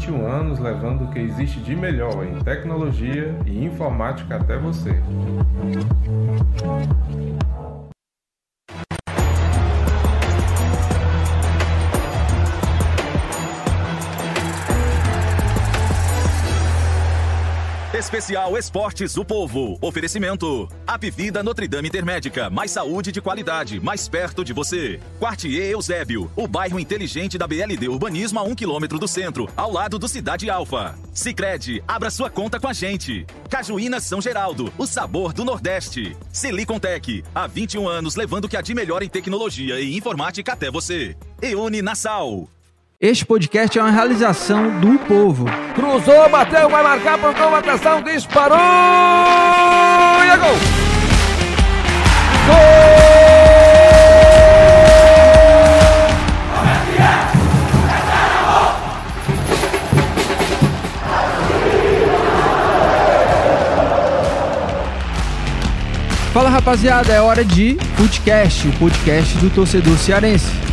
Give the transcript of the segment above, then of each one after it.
21 anos levando o que existe de melhor em tecnologia e informática até você. Especial Esportes do Povo. Oferecimento. Apivida Notre Dame Intermédica. Mais saúde de qualidade, mais perto de você. Quartier Eusébio. O bairro inteligente da BLD Urbanismo a um quilômetro do centro, ao lado do Cidade Alfa. Sicredi, abra sua conta com a gente. Cajuína São Geraldo. O sabor do Nordeste. Silicontech. Há 21 anos levando o que há de melhor em tecnologia e informática até você. Eune Nassau. Este podcast é uma realização do povo. Cruzou, bateu, vai marcar, pontou, atenção, disparou! E é gol! Fala rapaziada, é hora de Footcast, o podcast do torcedor cearense.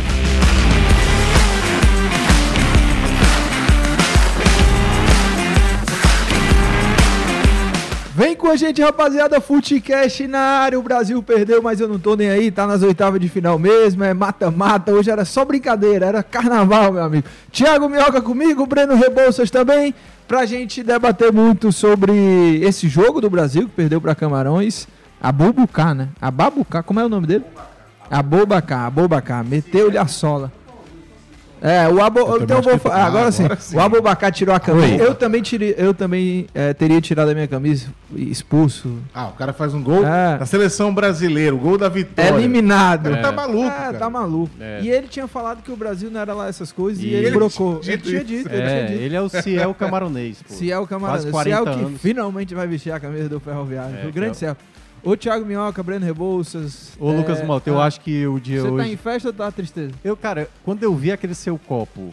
Com a gente, rapaziada. Footcast na área. O Brasil perdeu, mas eu não tô nem aí. Tá nas oitavas de final mesmo. É mata-mata. Hoje era só brincadeira. Era carnaval, meu amigo. Thiago Minhoca comigo, Breno Rebouças também. Pra gente debater muito sobre esse jogo do Brasil que perdeu pra Camarões. A Bubucá, né? A Babucá, como é o nome dele? A Bobacá, a Bobacá. Meteu-lhe a sola. É, o Abo... Eu então eu vou... ah, agora, sim. agora sim. O Abubacá tirou a camisa. Oi. Eu também, tirei, eu também eh, teria tirado a minha camisa, expulso. Ah, o cara faz um gol É. na seleção brasileira, o gol da vitória. Eliminado. Ele tá maluco, É, cara. tá maluco. É. E ele tinha falado que o Brasil não era lá essas coisas e, E ele ele brocou. tinha Ele tinha dito ele É, tinha dito. ele é o Ciel camaronês, pô. Ciel 40 Ciel que anos. finalmente vai vestir a camisa do Ferroviário. É, o grande é Ciel. Ô Thiago Minhoca, Breno Rebouças. Ô, Lucas Malta, eu ah, acho que o dia Você hoje... tá em festa ou tá tristeza? Eu, cara, quando eu vi aquele seu copo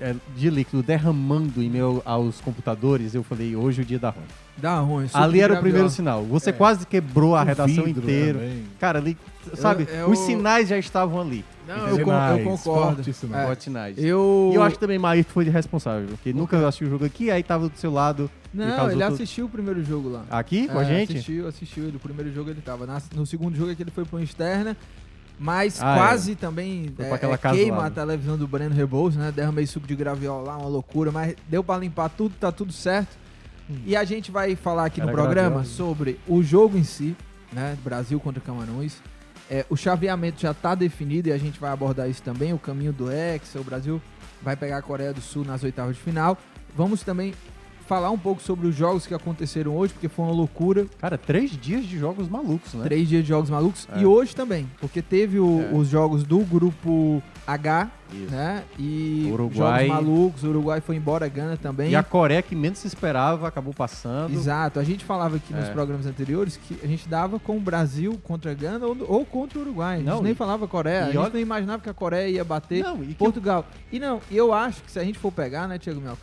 é, de líquido derramando em meu aos computadores, eu falei, hoje é o dia da ruim. Dá ruim. Ali era o primeiro sinal. Você É. quase quebrou a O redação inteira. também. Cara, ali, sabe, eu- os sinais já estavam ali. Não, Entendeu? eu, con- eu concordo. sinais. É, Fortes sinais. eu... E eu acho que também Maíto foi de responsável, porque nunca assistiu o jogo aqui, aí tava do seu lado. Não, ele tudo- assistiu o primeiro jogo lá. Aqui com a É, gente? Assistiu, assistiu. No primeiro jogo ele tava. Na- no segundo jogo é que ele foi pra uma externa. Mas Ah, quase também Foi é, aquela é, casa queima lá, a né? televisão do Breno Rebouças, né? Derramei suco de graviola lá, uma loucura. Mas deu pra limpar tudo, tá tudo certo. E a gente vai falar aqui no Era programa graviola. sobre o jogo em si, né? Brasil contra Camarões. É, o chaveamento já tá definido e a gente vai abordar isso também. O caminho do Hexa, o Brasil vai pegar a Coreia do Sul nas oitavas de final. Vamos também falar um pouco sobre os jogos que aconteceram hoje, porque foi uma loucura. Cara, três dias de jogos malucos, né? Três dias de jogos malucos. É. E hoje também, porque teve o- É. os jogos do grupo H, Isso. né? E Uruguai. jogos malucos. O Uruguai foi embora, Gana também. E a Coreia, que menos se esperava, acabou passando. Exato. A gente falava aqui nos É. programas anteriores que a gente dava com o Brasil contra Gana ou, ou contra o Uruguai. A gente Não, nem e- falava Coreia. a gente olha- não imaginava que a Coreia ia bater Não, e Portugal. E não, e eu acho que se a gente for pegar, né, Thiago Mel?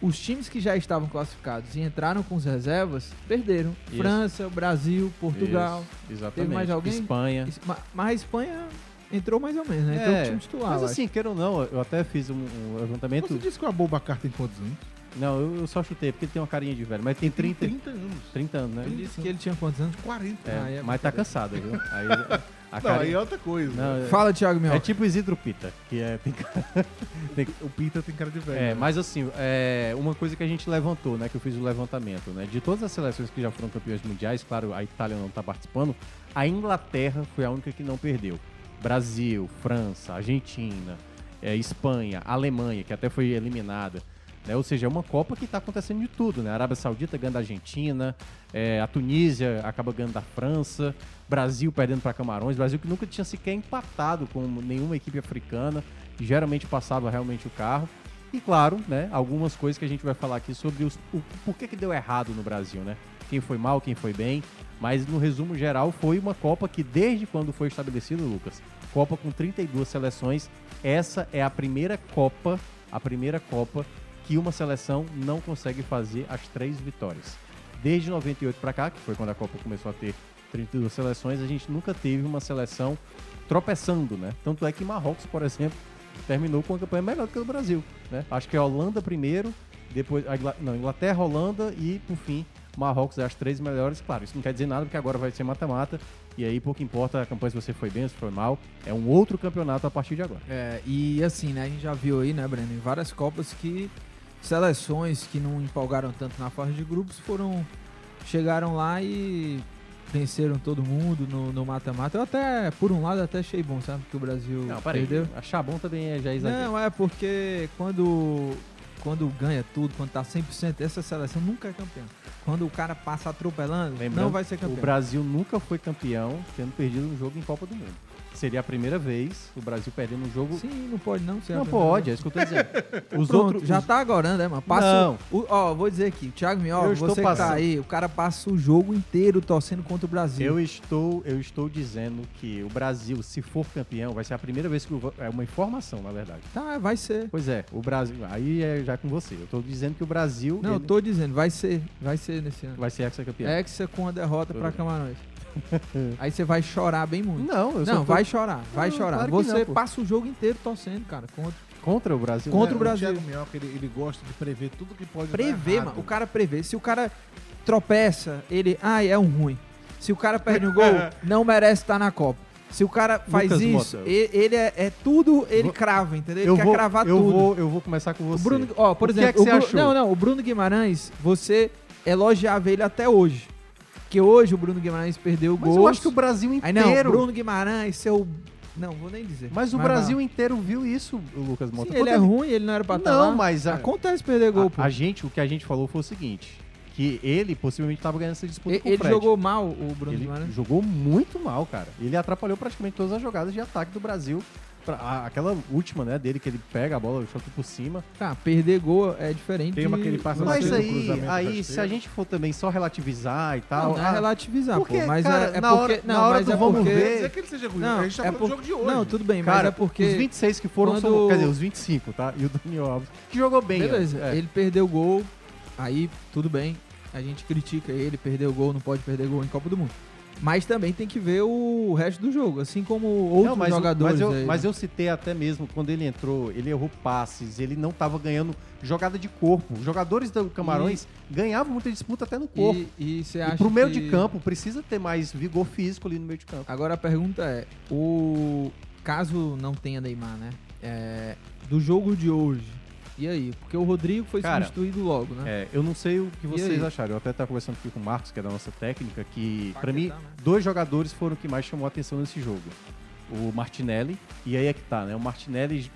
Os times que já estavam classificados e entraram com as reservas, perderam. Isso. França, Brasil, Portugal. Isso, exatamente. Teve mais alguém? Espanha. Es- ma- Mas a Espanha entrou mais ou menos, né? Entrou É, time titular. Mas assim, queira ou não, eu até fiz um, um levantamento. Você disse que o Abubacar tem quantos anos? Não, eu, eu só chutei, porque ele tem uma carinha de velho. Mas tem 30, 30 anos. 30 anos, né? Ele disse que ele tinha quantos anos? 40. É, Ah, é mas tá cansado, viu? Aí, a Não, carinha- aí é outra coisa. Não, é- Fala, Thiago Mel. É tipo Isidro Pita, que é. Tem, tem- O Pita tem cara de velho. é, né? mas assim, é, uma coisa que a gente levantou, né? Que eu fiz o levantamento, né? De todas as seleções que já foram campeões mundiais, claro, a Itália não tá participando, a Inglaterra foi a única que não perdeu. Brasil, França, Argentina, é, Espanha, Alemanha, que até foi eliminada. Né? Ou seja, é uma Copa que está acontecendo de tudo, né? A Arábia Saudita ganhando da Argentina, é, a Tunísia acaba ganhando da França, Brasil perdendo para Camarões, Brasil que nunca tinha sequer empatado com nenhuma equipe africana, geralmente passava realmente o carro. E claro, né, algumas coisas que a gente vai falar aqui sobre os, o por que, que deu errado no Brasil, né? Quem foi mal, quem foi bem. Mas no resumo geral, foi uma Copa que desde quando foi estabelecido, Lucas, Copa com 32 seleções, essa é a primeira Copa, a primeira Copa que uma seleção não consegue fazer as três vitórias. Desde 98 para cá, que foi quando a Copa começou a ter 32 seleções, a gente nunca teve uma seleção tropeçando, né? Tanto é que Marrocos, por exemplo, terminou com uma campanha melhor do que a do Brasil, né? Acho que é a Holanda primeiro, depois a não, Inglaterra, Holanda e, por fim, Marrocos é as três melhores. Claro, isso não quer dizer nada, porque agora vai ser mata-mata, e aí pouco importa a campanha se você foi bem, se foi mal, é um outro campeonato a partir de agora. É, e assim, né, a gente já viu aí, né, Breno, em várias Copas que seleções que não empolgaram tanto na fase de grupos foram. chegaram lá e venceram todo mundo no no mata-mata. Eu até, por um lado, até achei bom, sabe? Que o Brasil Não, peraí, perdeu. achar bom também é já exagero. Não, é porque quando, quando ganha tudo, quando tá 100%, essa seleção nunca é campeã. Quando o cara passa atropelando, Lembrando, não vai ser campeão. O Brasil nunca foi campeão tendo perdido um jogo em Copa do Mundo. Seria a primeira vez o Brasil perdendo um jogo. Sim, não pode não Não pode, é isso que eu tô dizendo. Os Pronto, outros. já os- tá agora, né, mano? Passa Não. o- ó, vou dizer aqui, Thiago Eu Minhoca, você que tá aí, o cara passa o jogo inteiro torcendo contra o Brasil. Eu estou, eu estou dizendo que o Brasil, se for campeão, vai ser a primeira vez que o, é uma informação, na verdade. Tá, vai ser. Pois é, o Brasil, aí é já com você. Eu estou dizendo que o Brasil Não, eu ele tô dizendo, vai ser, vai ser nesse ano. vai ser ex-campeão. Hexa com a derrota bem. Camarões. aí você vai chorar bem muito. Não, eu Não, tô- vai chorar, vai Não, chorar. claro que você não, passa o jogo inteiro torcendo, cara, contra, contra o Brasil. contra É, o Brasil. Thiago Minhoca, ele, ele gosta de prever tudo que pode Prever, mano. O cara prevê. Se o cara tropeça, ele. Ai, é um ruim. Se o cara perde um gol, não merece estar na Copa. Se o cara faz Lucas isso, Mota. e- ele é, é tudo, ele crava, entendeu? Ele eu quer vou, cravar eu tudo. Vou, eu vou começar com O você. Bruno, ó, por O que exemplo, é que o você Bru- achou? não, não, o Bruno Guimarães, você elogiava ele até hoje. Que hoje o Bruno Guimarães perdeu o Mas gol. eu acho que o Brasil Aí inteiro. não, Bruno Guimarães, seu não, vou nem dizer. Mas o vai. Brasil inteiro viu isso, o Lucas Sim, Mota. ele Quando é ruim, ele não era pra estar Não, lá. mas a- acontece perder gol. A, a gente, o que a gente falou foi o seguinte: que ele possivelmente estava ganhando essa disputa E- com ele Fred. jogou mal o Bruno Ele Guimarães. jogou muito mal, cara. Ele atrapalhou praticamente todas as jogadas de ataque do Brasil pra- aquela última, né, dele que ele pega a bola, chuta por cima. Tá, perder gol é diferente Tem uma que ele passa Mas no aí, cruzamento aí se a gente for também só relativizar e tal. Não, não é ah, relativizar, porque, pô. Mas cara, é, é na porque. hora- não, na hora mas do é vamos porque... ver- Não é que ele seja ruim, Não, a gente tá é por- do jogo de hoje. Não, tudo bem, Cara, mas é porque. os 26 que foram quando- são. Quer dizer, os 25, tá? E o Daniel Alves, que jogou bem. Beleza. É. ele perdeu o gol, aí tudo bem. A gente critica ele, perdeu o gol, não pode perder gol em Copa do Mundo. Mas também tem que ver o resto do jogo, assim como outros Não, mas, jogadores. mas, eu, aí, mas né? eu citei até mesmo quando ele entrou, ele errou passes, ele não tava ganhando jogada de corpo. Os jogadores do Camarões ganhavam muita disputa até no corpo. E, e você E, acha pro meio que- de campo precisa ter mais vigor físico ali no meio de campo. Agora a pergunta é: o caso não tenha Neymar, né? É, do jogo de hoje. E aí? Porque o Rodrigo foi Cara, substituído logo, né? É, eu não sei o que vocês acharam. Eu até estava conversando aqui com o Marcos, que é da nossa técnica, que pra mim, né? dois jogadores foram o que mais chamou a atenção nesse jogo. O Martinelli, e aí é que tá, né? O Martinelli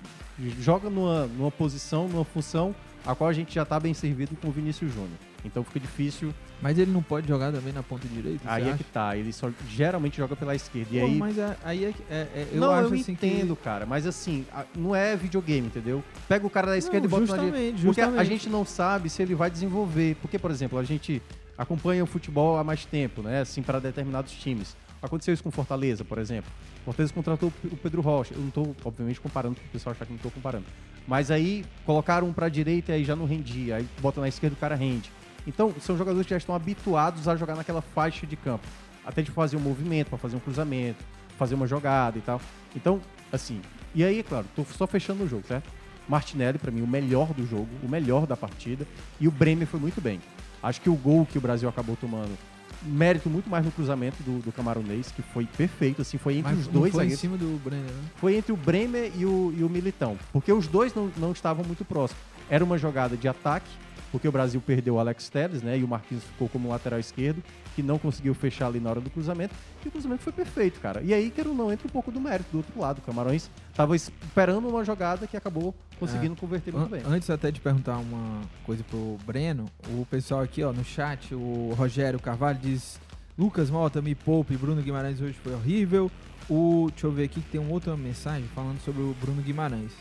joga numa, numa posição, numa função a qual a gente já tá bem servido com o Vinícius Júnior. Então fica difícil. Mas ele não pode jogar também na ponta direita? Aí é acha? que tá. Ele só geralmente joga pela esquerda. E Pô, aí. mas é- aí é, que- é- é- eu não, acho eu assim entendo, que... cara, mas assim, a- não é videogame, entendeu? Pega o cara da esquerda Não, e bota na justamente, direita. Porque a- a justamente. gente não sabe se ele vai desenvolver. Porque, por exemplo, a gente acompanha o futebol há mais tempo, né? Assim, para determinados times. Aconteceu isso com Fortaleza, por exemplo. Fortaleza contratou o Pedro Rocha. Eu não tô, obviamente, comparando, porque o pessoal acha que não tô comparando. Mas aí colocaram um pra direita e aí já não rendia. Aí bota na esquerda o cara rende. Então, são jogadores que já estão habituados a jogar naquela faixa de campo. Até de fazer um movimento, para fazer um cruzamento, fazer uma jogada e tal. Então, assim. E aí, é claro, tô só fechando o jogo, certo? Martinelli, pra mim, o melhor do jogo, o melhor da partida. E o Bremer foi muito bem. Acho que o gol que o Brasil acabou tomando, mérito muito mais no cruzamento do, do camaronês, que foi perfeito, assim, foi entre Mas os dois foi em cima do Brenner, né? Foi entre o Bremer e o, e o Militão. Porque os dois não, não estavam muito próximos. Era uma jogada de ataque, porque o Brasil perdeu o Alex Telles, né? E o Marquinhos ficou como lateral esquerdo, que não conseguiu fechar ali na hora do cruzamento. E o cruzamento foi perfeito, cara. E aí, quer ou não, entra um pouco do mérito do outro lado. O Camarões tava esperando uma jogada que acabou conseguindo É. converter muito bem. Antes até de perguntar uma coisa pro Breno, o pessoal aqui, ó, no chat, o Rogério Carvalho diz: Lucas Mota, me poupe, Bruno Guimarães hoje foi horrível. O, deixa eu ver aqui que tem uma outra mensagem falando sobre o Bruno Guimarães.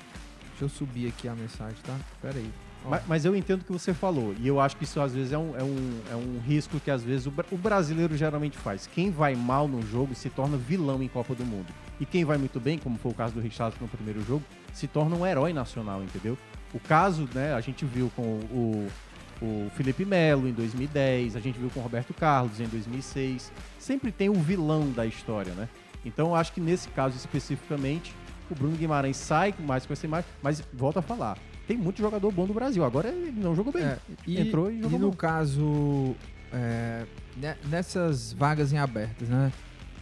Deixa eu subir aqui a mensagem, tá? Pera aí. Mas, mas eu entendo o que você falou. E eu acho que isso às vezes é um, é um, é um risco que às vezes o, o brasileiro geralmente faz. Quem vai mal no jogo se torna vilão em Copa do Mundo. E quem vai muito bem, como foi o caso do Richard no primeiro jogo, se torna um herói nacional, entendeu? O caso, né, a gente viu com o, o Felipe Melo em 2010, a gente viu com o Roberto Carlos em 2006. Sempre tem o vilão da história, né? Então eu acho que nesse caso especificamente, o Bruno Guimarães sai mais com essa imagem, mas volta a falar. Tem muito jogador bom do Brasil. Agora ele não jogou bem. É, e, Entrou e jogou no bom. caso, é, ne- nessas vagas em abertas, né?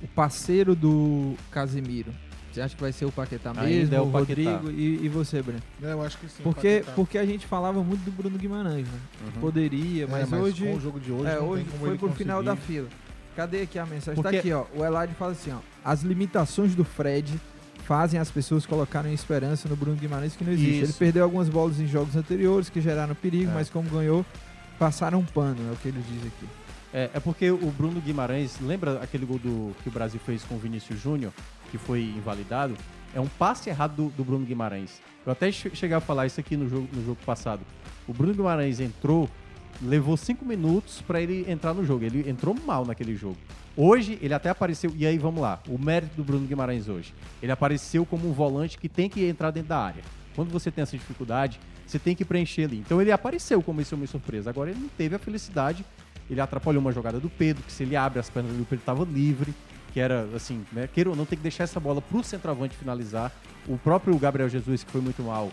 O parceiro do Casemiro, você acha que vai ser o Paquetá Ainda mesmo, é o o Paquetá. Rodrigo e, e você, Breno? É, eu acho que sim. Porque, Paquetá. porque a gente falava muito do Bruno Guimarães, né? Uhum. Poderia, É, mas, mas hoje. com o jogo de hoje é, hoje foi pro final da conseguir. fila. Cadê aqui a mensagem? Porque- Tá aqui, ó. O Elad fala assim, ó. As limitações do Fred fazem as pessoas colocarem esperança no Bruno Guimarães que não existe. Ele Isso. perdeu algumas bolas em jogos anteriores que geraram perigo, É. mas como ganhou, passaram um pano, é o que ele diz aqui. É, é porque o Bruno Guimarães, lembra aquele gol do, que o Brasil fez com o Vinícius Júnior, que foi invalidado? É um passe errado do, do Bruno Guimarães. Eu até che cheguei a falar isso aqui no jogo, no jogo passado. O Bruno Guimarães entrou, levou cinco minutos pra ele entrar no jogo. Ele entrou mal naquele jogo. Hoje ele até apareceu. E aí vamos lá, o mérito do Bruno Guimarães hoje. Ele apareceu como um volante que tem que entrar dentro da área. Quando você tem essa dificuldade, você tem que preencher ali. Então ele apareceu como esse homem surpresa. Agora ele não teve a felicidade. Ele atrapalhou uma jogada do Pedro, que se ele abre as pernas do Pedro estava livre. Que era assim, né? Queira ou não, tem que deixar essa bola pro centroavante finalizar. O próprio Gabriel Jesus, que foi muito mal,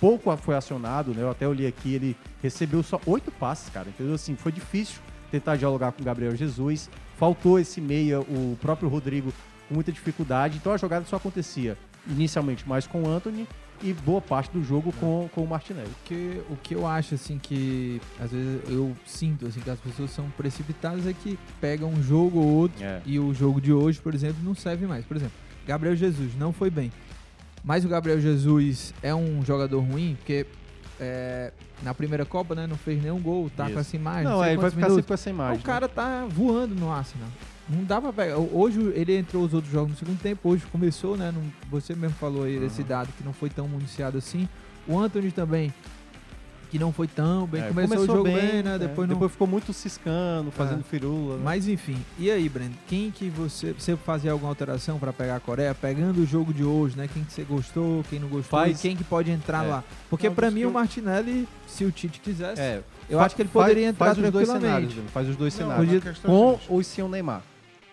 pouco foi acionado, né? Eu até olhei aqui, ele recebeu só oito passes, cara. Entendeu? Assim, foi difícil tentar dialogar com o Gabriel Jesus. Faltou esse meia, o próprio Rodrigo com muita dificuldade. Então a jogada só acontecia inicialmente mais com o Anthony e boa parte do jogo com, com o Martinelli. O que, o que eu acho, assim, que às vezes eu sinto, assim, que as pessoas são precipitadas é que pegam um jogo ou outro É. e o jogo de hoje, por exemplo, não serve mais. Por exemplo, Gabriel Jesus não foi bem. Mas o Gabriel Jesus é um jogador ruim, porque é, na primeira Copa, né? Não fez nenhum gol, tá Isso. com essa imagem. Não, sei é, ele vai ficar minutos. sempre com essa imagem, O cara tá voando no Arsenal. Não dá pra pegar. Hoje ele entrou os outros jogos no segundo tempo, hoje começou, né? Não- você mesmo falou aí desse dado que não foi tão municiado assim. O Anthony também, que não foi tão bem. É, começou, o jogo bem, né? é, Depois não. depois ficou muito ciscando, fazendo É. firula. né? Mas enfim, e aí, Breno? Quem que você. Você fazia alguma alteração pra pegar a Coreia? Pegando o jogo de hoje, né? Quem que você gostou, quem não gostou Faz- e quem que pode entrar É. lá? Porque dos mim que o Martinelli, se o Tite quisesse, É, eu fa- acho que ele faz- poderia entrar faz os dois tranquilamente. cenários, faz os dois Não, cenários. é Com ou sem o Neymar.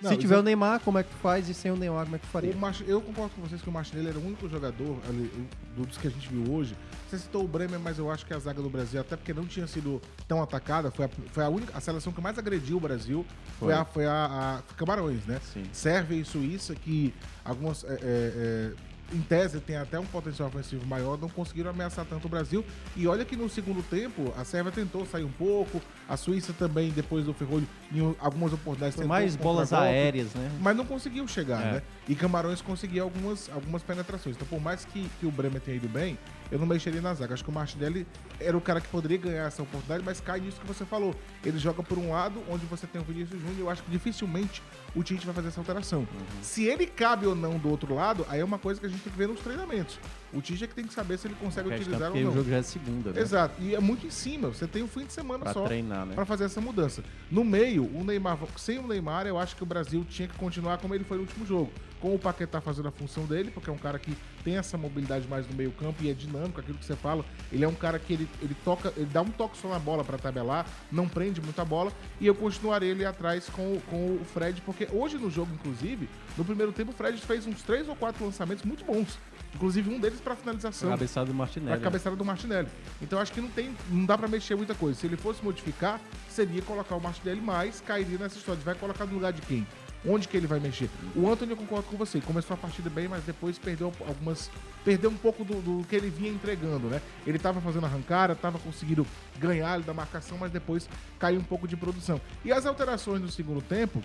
Não, Se tiver o Neymar, como é que tu faz? E sem o Neymar, como é que tu faria? Eu concordo com vocês que o Martinelli era o único jogador ali, dos que a gente viu hoje. Você citou o Bremer, mas eu acho que a zaga do Brasil, até porque não tinha sido tão atacada, foi a, foi a única a seleção que mais agrediu o Brasil. Foi, Foi. a, foi a, a Camarões, né? Sim. Sérvia e Suíça, que algumas. é, é, é, em tese tem até um potencial ofensivo maior, não conseguiram ameaçar tanto o Brasil. E olha que no segundo tempo a Sérvia tentou sair um pouco, a Suíça também, depois do Ferrolho, em algumas oportunidades Foi mais bolas aéreas, né? Mas não conseguiu chegar, É. né? E Camarões conseguia algumas, algumas penetrações. Então, por mais que, que o Bremer tenha ido bem, eu não mexeria na zaga. Acho que o Martinelli era o cara que poderia ganhar essa oportunidade, mas cai nisso que você falou. Ele joga por um lado, onde você tem o Vinícius Júnior, eu acho que dificilmente o Tite vai fazer essa alteração. Uhum. Se ele cabe ou não do outro lado, aí é uma coisa que a gente tem que ver nos treinamentos. O Tite é que tem que saber se ele consegue utilizar ou o não. jogo já é segunda, né? Exato. E é muito em cima. Você tem um fim de semana Pra só treinar, né? pra fazer essa mudança. No meio, o Neymar, sem o Neymar, eu acho que o Brasil tinha que continuar como ele foi no último jogo. Com o Paquetá fazendo a função dele, porque é um cara que tem essa mobilidade mais no meio campo e é dinâmico, aquilo que você fala. Ele é um cara que ele, ele toca, ele dá um toque só na bola pra tabelar, não prende muita bola. E eu continuarei ele atrás com, o- com o Fred, porque hoje no jogo, inclusive, no primeiro tempo, o Fred fez uns três ou quatro lançamentos muito bons. Inclusive um deles pra finalização. Cabeçada do Martinelli. Pra cabeçada do Martinelli. Então acho que não tem, não dá pra mexer muita coisa. Se ele fosse modificar, seria colocar o Martinelli mais, cairia nessa história. Vai colocar no lugar de quem? Onde que ele vai mexer? O Anthony eu concordo com você. Começou a partida bem, mas depois perdeu algumas. Perdeu um pouco do, do que ele vinha entregando, né? Ele tava fazendo arrancada, tava conseguindo ganhar ali da marcação, mas depois caiu um pouco de produção. E as alterações no segundo tempo,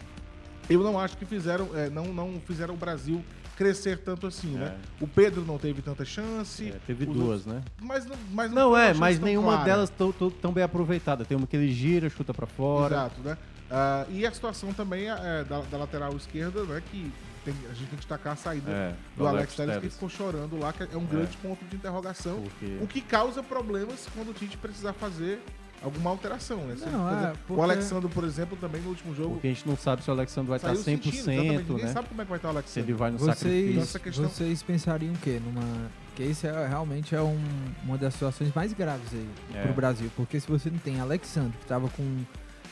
eu não acho que fizeram, é, não, não fizeram o Brasil crescer tanto assim, né? O Pedro não teve tanta chance. É, teve duas, né? Mas não, mas Não, uma é, mas nenhuma clara. delas tão, tão- tão bem aproveitada. Tem uma que ele gira, chuta pra fora. Exato, né? Ah, e a situação também é, da, da lateral esquerda, né? Que tem- a gente tem que destacar a saída É, do, Alex Telles, que ficou chorando lá, que é um grande ponto de interrogação. Porque- O que causa problemas quando o Tite precisar fazer alguma alteração, né? Se, Não, é, porque- O Alexandre, por exemplo, também no último jogo. Porque a gente não sabe se o Alexandre vai estar Saiu 100%, sentindo. Ninguém né? sabe como é que vai estar o Se Alexandre. ele vai no Vocês, sacrifício. Essa questão- vocês pensariam o quê? Numa. Que isso é, realmente é um- uma das situações mais graves aí É. pro Brasil. Porque se você não tem Alexandre, que tava com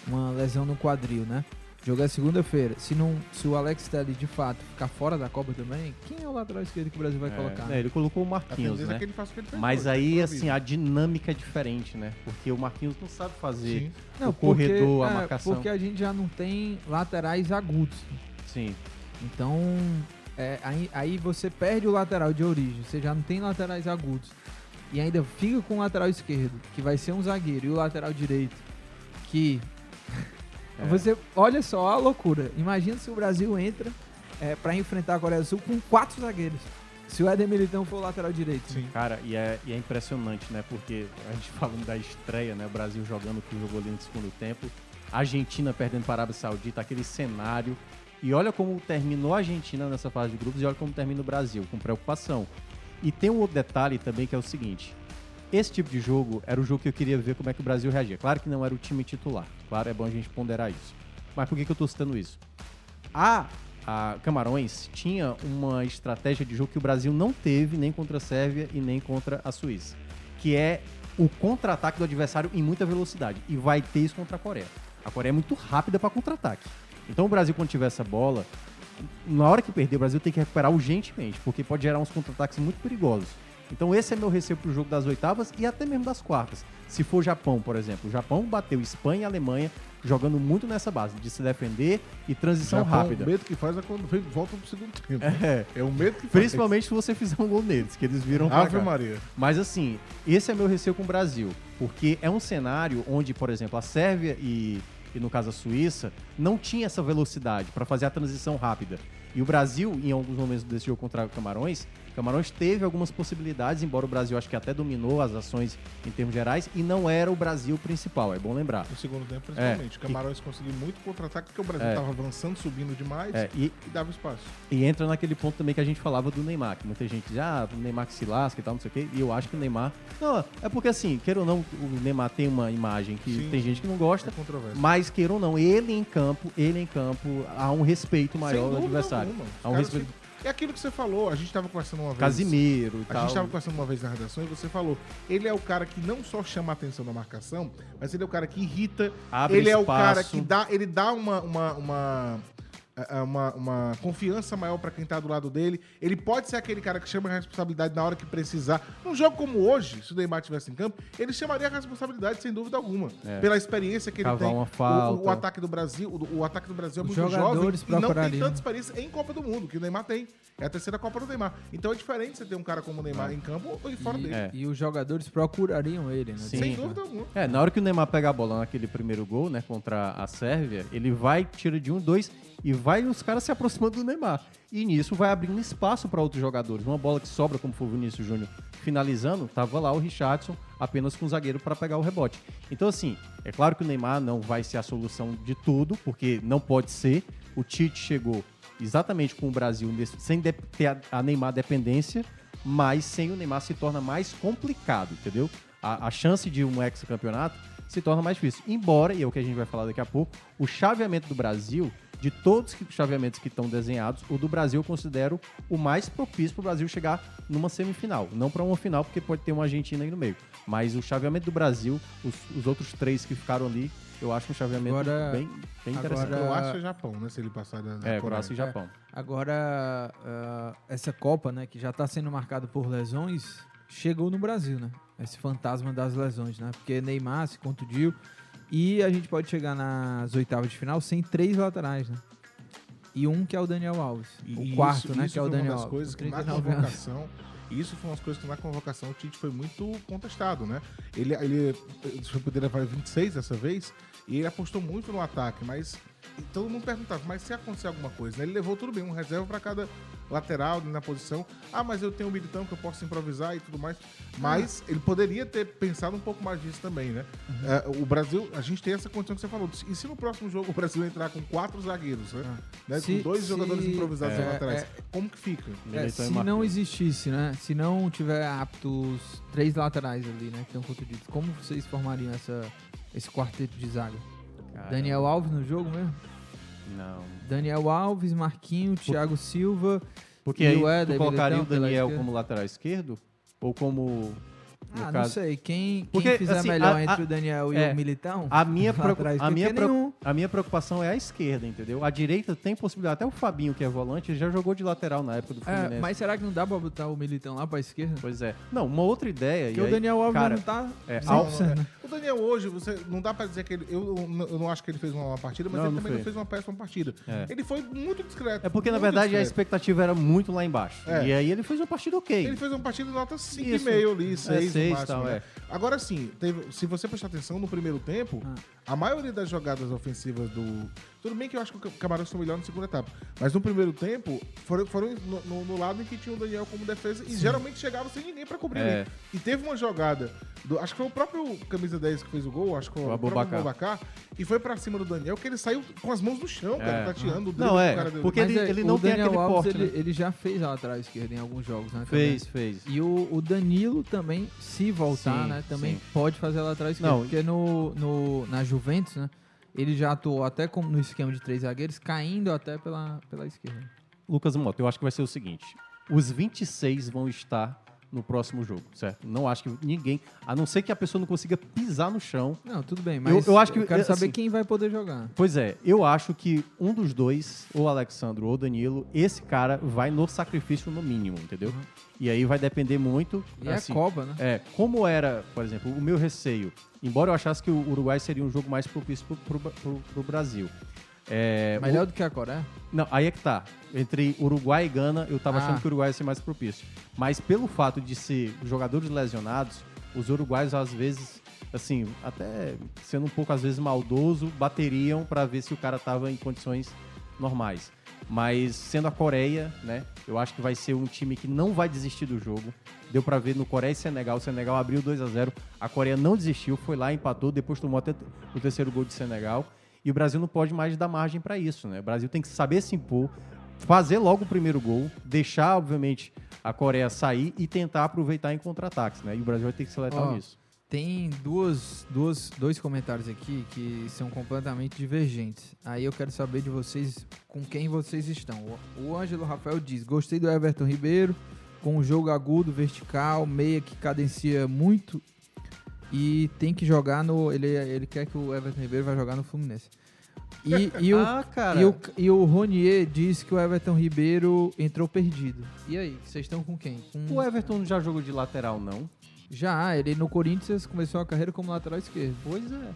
uma lesão no quadril, né? Jogar segunda-feira. Se, não, se o Alex Telles de fato ficar fora da Copa também, quem é o lateral esquerdo que o Brasil vai É, colocar? é, ele colocou o Marquinhos, é né? que ele faça o que ele fez Mas hoje, aí, assim, a dinâmica é diferente, né? Porque o Marquinhos não sabe fazer Sim. Não, o corredor, porque, a é, marcação. porque a gente já não tem laterais agudos. Sim. Então, é, aí, aí você perde o lateral de origem, você já não tem laterais agudos. E ainda fica com o lateral esquerdo, que vai ser um zagueiro, e o lateral direito, que. É. Você. Olha só a loucura. Imagina se o Brasil entra é, para enfrentar a Coreia do Sul com quatro zagueiros. Se o Éder Militão for o lateral direito. Sim. Cara, e é, e é impressionante, né? Porque a gente falando da estreia, né? O Brasil jogando o que jogou ali no segundo tempo. A Argentina perdendo para a Arábia Saudita, aquele cenário. E olha como terminou a Argentina nessa fase de grupos e olha como termina o Brasil, com preocupação. E tem um outro detalhe também que é o seguinte. Esse tipo de jogo era o jogo que eu queria ver como é que o Brasil reagia. Claro que não era o time titular. Claro, é bom a gente ponderar isso. Mas por que, que eu tô citando isso? A, a Camarões tinha uma estratégia de jogo que o Brasil não teve nem contra a Sérvia e nem contra a Suíça. Que é o contra-ataque do adversário em muita velocidade. E vai ter isso contra a Coreia. A Coreia é muito rápida para contra-ataque. Então o Brasil, quando tiver essa bola, na hora que perder, o Brasil tem que recuperar urgentemente, porque pode gerar uns contra-ataques muito perigosos. Então esse é meu receio pro jogo das oitavas e até mesmo das quartas. Se for Japão, por exemplo, o Japão bateu Espanha e Alemanha jogando muito nessa base de se defender e transição Japão, rápida. O medo que faz é quando volta pro segundo tempo. É. É o medo que faz. Principalmente se você fizer um gol neles, que eles viram Ave. Maria. Mas assim, esse é meu receio com o Brasil, porque é um cenário onde, por exemplo, a Sérvia e, e no caso a Suíça não tinha essa velocidade para fazer a transição rápida. E o Brasil, em alguns momentos desse jogo contra o Camarões, Camarões teve algumas possibilidades, embora o Brasil acho que até dominou as ações em termos gerais, e não era o Brasil principal, é bom lembrar. No segundo tempo, principalmente. É, o Camarões conseguiu muito contra-ataque porque o Brasil É. estava avançando, subindo demais É, e- e dava espaço. E entra naquele ponto também que a gente falava do Neymar, que muita gente diz, ah, o Neymar que se lasca e tal, não sei o quê. E eu acho que o Neymar. Não, é porque assim, queira ou não, o Neymar tem uma imagem que Sim, tem gente que não gosta. é mas queira ou não, ele em campo, ele em campo, há um respeito maior Sem do adversário. alguma. Há um caras respeito. É aquilo que você falou, a gente estava conversando uma vez. Casimiro e A tal. gente estava conversando uma vez na redação e você falou, ele é o cara que não só chama a atenção da marcação, mas ele é o cara que irrita, Abre ele é o espaço. cara que dá, ele dá uma uma, uma uma, uma confiança maior pra quem tá do lado dele. Ele pode ser aquele cara que chama a responsabilidade na hora que precisar. Num jogo como hoje, se o Neymar estivesse em campo, ele chamaria a responsabilidade sem dúvida alguma. É. Pela experiência que ele Cavar tem. uma O- O, falta. o ataque do Brasil, o, o ataque do Brasil é Os muito jogadores jovem e não tem tanta experiência em Copa do Mundo, que o Neymar tem. É a terceira Copa do Neymar. Então é diferente você ter um cara como o Neymar em campo ou fora E, dele. É. e os jogadores procurariam ele, né? Sim. Sem dúvida alguma. É, na hora que o Neymar pega a bola naquele primeiro gol, né, contra a Sérvia, ele vai, tira de um, dois e vai os caras se aproximando do Neymar. E nisso vai abrindo espaço para outros jogadores. Uma bola que sobra, como foi o Vinícius Júnior finalizando, tava lá o Richardson apenas com o zagueiro para pegar o rebote. Então, assim, é claro que o Neymar não vai ser a solução de tudo, porque não pode ser. O Tite chegou exatamente com o Brasil sem ter a, a Neymar dependência, mas sem o Neymar se torna mais complicado, entendeu? A, a chance de um ex-campeonato se torna mais difícil. Embora, e é o que a gente vai falar daqui a pouco, o chaveamento do Brasil, de todos os chaveamentos que estão desenhados, o do Brasil eu considero o mais propício para o Brasil chegar numa semifinal. Não para uma final, porque pode ter uma Argentina aí no meio. Mas o chaveamento do Brasil, os, os outros três que ficaram ali, eu acho um chaveamento Agora- bem, bem interessante. agora- Croácia e Japão, né? Se ele passar da, da É, Coreia. Croácia e Japão. Agora, ah, essa Copa, né, que já está sendo marcada por lesões, chegou no Brasil, né? Esse fantasma das lesões, né? Porque Neymar se contundiu e a gente pode chegar nas oitavas de final sem três laterais, né? E um que é o Daniel Alves. E o isso- quarto, né? isso Que é o foi Daniel uma das Alves. coisas que na 39 anos. convocação, isso foi uma das coisas que na convocação o Tite foi muito contestado, né? Ele, ele, ele foi poder levar 26 dessa vez e ele apostou muito no ataque, mas e todo mundo perguntava, mas se acontecer alguma coisa, né? Ele levou tudo bem, um reserva para cada lateral na posição. Ah, mas eu tenho um militão que eu posso improvisar e tudo mais. Mas ele poderia ter pensado um pouco mais disso também, né? É, o Brasil, a gente tem essa condição que você falou. E se no próximo jogo o Brasil entrar com quatro zagueiros, né? Né? Se- com dois se- jogadores improvisados é, laterais, é. como que fica? É, se não existisse, né? Se não tiver aptos três laterais ali, né? Que estão contundidos, como vocês formariam essa, esse quarteto de zaga? Daniel Alves no jogo mesmo? Não. Daniel Alves, Marquinho, Thiago Silva. Porque e aí o tu Éder colocaria o Daniel como lateral esquerdo? Ou como. Ah, não caso- sei. Quem, Porque, quem fizer assim, melhor a- entre a- o Daniel e é, o Militão? A minha, a, minha nenhum. a minha preocupação é a esquerda, entendeu? A direita tem possibilidade. Até o Fabinho, que é volante, ele já jogou de lateral na época do Fluminense. É, mas será que não dá pra botar o Militão lá pra esquerda? Pois é. Não, uma outra ideia. Porque e o aí, Daniel Alves cara, não tá é, 100%, ao- né? O Daniel hoje, você não dá pra dizer que ele. Eu, eu, não acho que ele fez uma, uma partida, mas Não, ele não também não fez. fez uma péssima partida. É. Ele foi muito discreto. É porque, na verdade, a discreto. expectativa era muito lá embaixo. É. E aí ele fez uma partida ok. Ele fez uma partida de nota 5,5 Isso. ali, É, 6 seis, máximo, tal, né? é. Agora sim, teve- se você prestar atenção no primeiro tempo, a maioria das jogadas ofensivas do. Tudo bem que eu acho que o Camarões foi melhor na segunda etapa. Mas no primeiro tempo, foram, foram no, no- no lado em que tinha o Daniel como defesa e Sim. geralmente chegava sem ninguém pra cobrir. É. ali. E teve uma jogada, do- acho que foi o próprio camisa 10 que fez o gol, acho que foi O o, Abubacar. E foi pra cima do Daniel, que ele saiu com as mãos no chão, cara, É. tateando. o Não, drible é, o cara deu. porque ele- é, ele o não tem Daniel aquele Alves, porte, ele, né? ele já fez a lateral esquerda em alguns jogos, né? Fez, também. fez. E o, o Danilo também, se voltar, Sim, né? Também sim. pode fazer a lateral esquerda. Não, porque no, no, na Juventus, né? Ele já atuou até como no esquema de três zagueiros, caindo até pela, pela esquerda. Lucas Mota, eu acho que vai ser o seguinte: os 26 vão estar no próximo jogo, certo? Não acho que ninguém, a não ser que a pessoa não consiga pisar no chão. Não, tudo bem, Eu- mas eu, acho que quero saber assim, quem vai poder jogar. Pois é, eu acho que um dos dois, ou Alexandro ou Danilo, esse cara vai no sacrifício no mínimo, entendeu? E aí vai depender muito. E é Copa, né? É, como era, por exemplo, o meu receio, embora eu achasse que o Uruguai seria um jogo mais propício pro, pro, pro- pro Brasil. É, Melhor o- do que a Coreia? Não, aí é que tá. Entre Uruguai e Gana, eu tava Ah. achando que o Uruguai ia ser mais propício. Mas pelo fato de ser jogadores lesionados, os uruguaios às vezes, assim, até sendo um pouco às vezes maldoso, bateriam pra ver se o cara tava em condições normais. Mas sendo a Coreia, né? Eu acho que vai ser um time que não vai desistir do jogo. Deu pra ver no Coreia e Senegal. O Senegal abriu 2 a 0 A Coreia não desistiu, foi lá, empatou, depois tomou até o terceiro gol de Senegal. E o Brasil não pode mais dar margem pra isso, né? O Brasil tem que saber se impor, fazer logo o primeiro gol, deixar, obviamente, a Coreia sair e tentar aproveitar em contra-ataques, né? E o Brasil vai ter que ser letal Ó, nisso. Tem duas, duas, dois comentários aqui que são completamente divergentes. Aí eu quero saber de vocês com quem vocês estão. O- O Ângelo Rafael diz: Gostei do Everton Ribeiro, com um jogo agudo, vertical, meia que cadencia muito e tem que jogar no. Ele, ele quer que o Everton Ribeiro vai jogar no Fluminense. E, e o, Ah, cara. E o, e o Ronier diz que o Everton Ribeiro entrou perdido. E aí, vocês estão com quem? Com... O Everton já jogou de lateral, não? Já, ele no Corinthians começou a carreira como lateral esquerdo. Pois é.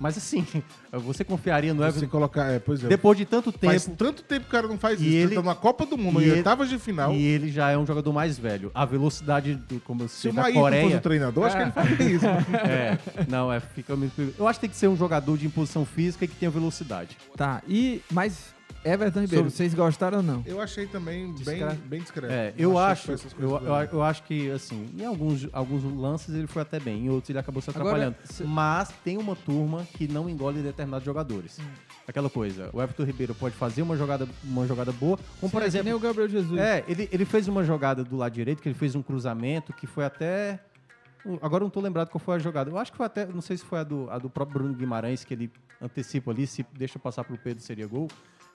Mas assim, você confiaria no Você Everton? colocar, é, pois é. Depois de tanto tempo. Faz tanto tempo que o cara não faz E isso. ele- tá na Copa do Mundo, e em oitavas de final. E ele já é um jogador mais velho. A velocidade, do, como eu Se sei, o da Coreia... fosse o treinador, acho que ele faria isso. É, não, é, fica muito... Eu acho que tem que ser um jogador de imposição física e que tenha velocidade. Tá, e. Mas Everton Ribeiro, Sobre- vocês gostaram ou não? Eu achei também bem, Discreto. bem discreto. É, eu acho, eu, eu, eu acho que, assim, em alguns, alguns lances ele foi até bem, em outros ele acabou se Agora, atrapalhando. se- Mas tem uma turma que não engole determinados jogadores. Hum. Aquela coisa, o Everton Ribeiro pode fazer uma jogada, uma jogada boa, como por Sim, é que exemplo... nem o Gabriel Jesus. É, ele, ele fez uma jogada do lado direito, que ele fez um cruzamento, que foi até. Agora não tô lembrado qual foi a jogada. Eu acho que foi até. Não sei se foi a do, a do próprio Bruno Guimarães, que ele antecipa ali, se deixa passar pro Pedro seria gol.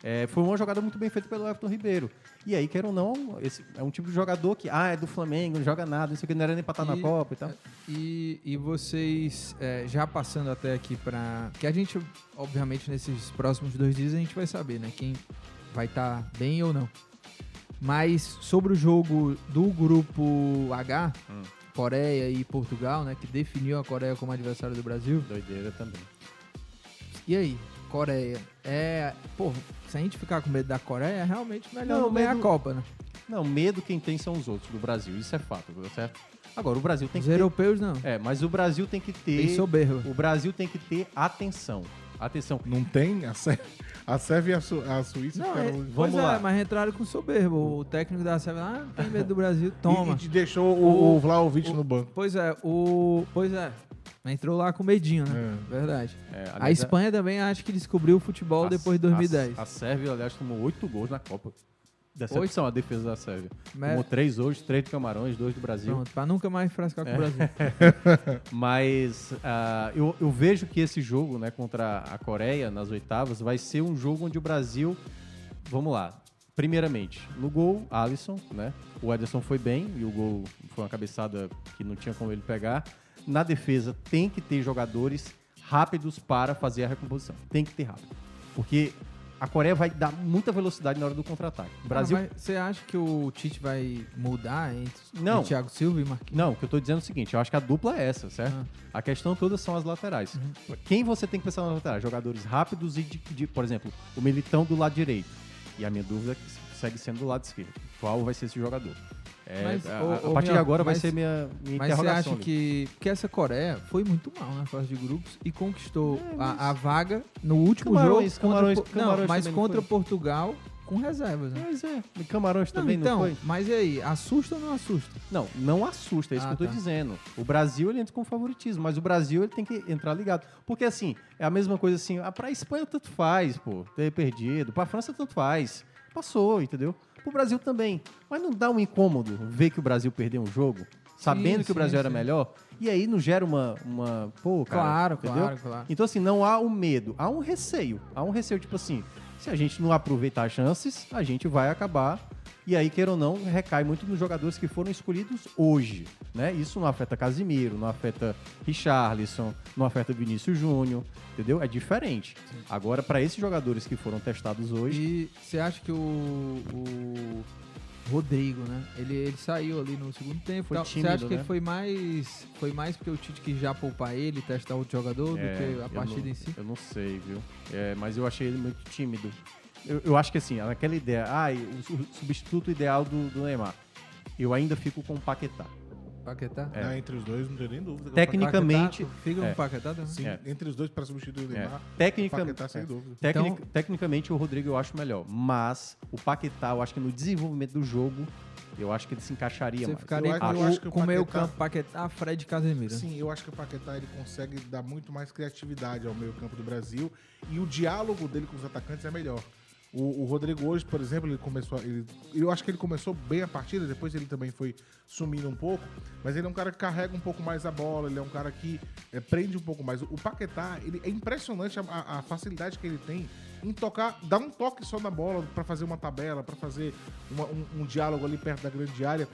É, foi uma jogada muito bem feita pelo Everton Ribeiro. E aí, quer ou não, esse é um tipo de jogador que, ah, é do Flamengo, não joga nada, isso aqui não era nem pra estar na E- Copa e tal. E, e vocês, é, já passando até aqui pra. Que a gente, obviamente, nesses próximos dois dias a gente vai saber, né? Quem vai estar bem ou não. Mas sobre o jogo do grupo H, Hum. Coreia e Portugal, né? Que definiu a Coreia como adversário do Brasil. Doideira também. E aí, Coreia? É. Pô, se a gente ficar com medo da Coreia, é realmente melhor Não, não, ganhar medo- a Copa, né? Não, medo quem tem são os outros do Brasil, isso é fato, certo? Agora, o Brasil tem Os que ter- europeus não. É, mas o Brasil tem que ter. Tem soberba. O Brasil tem que ter atenção. Atenção. Não tem? A Sérvia, a Sérvia e a, Su- a Suíça Não, ficaram... é, Vamos pois lá. é, mas entraram com soberba. O técnico da Sérvia, ah, não tem medo do Brasil, toma. E, e deixou o, o Vlaovic no banco. Pois é, o. Pois é. Entrou lá com medinho, né? Verdade. É, a aliás, Espanha também acho que descobriu o futebol a- depois de 2010. A, a Sérvia, aliás, tomou oito gols na Copa. Decepção a defesa da Sérvia. Mas- Tomou três hoje, três do Camarões, dois do Brasil. Pronto, pra nunca mais frascar com É. o Brasil. Mas ah, eu, eu vejo que esse jogo né, contra a Coreia, nas oitavas, vai ser um jogo onde o Brasil. Vamos lá. Primeiramente, no gol, Alisson, né? O Ederson foi bem e o gol foi uma cabeçada que não tinha como ele pegar. Na defesa, tem que ter jogadores rápidos para fazer a recomposição. Tem que ter rápido. Porque a Coreia vai dar muita velocidade na hora do contra-ataque. Brasil Ah, mas Você acha que o Tite vai mudar entre Não. o Thiago Silva e Marquinhos? Não, o que eu tô dizendo é o seguinte, eu acho que a dupla é essa, certo? A questão toda são as laterais. Quem você tem que pensar nas laterais? Jogadores rápidos e de, de- por exemplo, o Militão do lado direito. E a minha dúvida é que segue sendo do lado esquerdo. Qual vai ser esse jogador? É, Mas, a, a partir de agora vai mas- ser minha, minha Mas você interrogação. acha ali. que. Porque essa Coreia foi muito mal na fase de grupos e conquistou É, mas- a, a vaga no último Camarões, jogo. Camarões- contra, Camarões não, mas contra? Portugal com reservas. Né? Mas é, e Camarões Não, também então, não foi? mas e aí, assusta ou não assusta? Não, não assusta, é isso Ah, que eu tô tá. dizendo. O Brasil ele entra com favoritismo, mas o Brasil ele tem que entrar ligado. Porque assim, é a mesma coisa assim, ah, pra Espanha tanto faz, pô, ter perdido, pra França tanto faz. Passou, entendeu? Pro Brasil também. Mas não dá um incômodo ver que o Brasil perdeu um jogo, sabendo que sim, o Brasil era sim. melhor, e aí não gera uma, uma pô, cara, Claro, entendeu? claro, claro. Então assim, não há um medo, há um receio. Há um receio tipo assim, se a gente não aproveitar as chances, a gente vai acabar e aí, queira ou não, recai muito nos jogadores que foram escolhidos hoje. Né? Isso não afeta Casimiro, não afeta Richarlison, não afeta Vinícius Júnior, entendeu? É diferente. Agora, para esses jogadores que foram testados hoje. E você acha que o, o Rodrigo, né? Ele, ele saiu ali no segundo tempo. Foi tal. Você tímido, acha que né? ele foi mais. Foi mais porque o Tite quis já poupar ele, testar outro jogador, É, do que a partida não- em si? Eu não sei, viu? É, mas eu achei ele muito tímido. Eu, eu acho que assim, aquela ideia, ah, o su- substituto ideal do, do Neymar. Eu ainda fico com o Paquetá. Paquetá? É. Não, entre os dois, não tem nem dúvida. é Tecnicamente. Paquetá, fica com é. o Paquetá também? Sim, É. entre os dois para substituir o É. Neymar. Tecnica- Paquetá, sem é. dúvida. Tecnic- Então- Tecnicamente, o Rodrigo eu acho melhor. Mas o Paquetá, eu acho que no desenvolvimento do jogo, eu acho que ele se encaixaria Você mais. ficaria Eu com, acho- eu acho que o com o meio Paquetá- campo Paquetá, Fred e Casemiro. Sim, eu acho que o Paquetá ele consegue dar muito mais criatividade ao meio-campo do Brasil e o diálogo dele com os atacantes é melhor. O, o Rodrigo hoje, por exemplo, ele começou. Ele, eu acho que ele começou bem a partida, depois ele também foi sumindo um pouco, mas ele é um cara que carrega um pouco mais a bola, ele é um cara que é, prende um pouco mais. O, o Paquetá, ele, é impressionante a, a- facilidade que ele tem em tocar, dar um toque só na bola pra fazer uma tabela, pra fazer uma- um, um diálogo ali perto da grande área.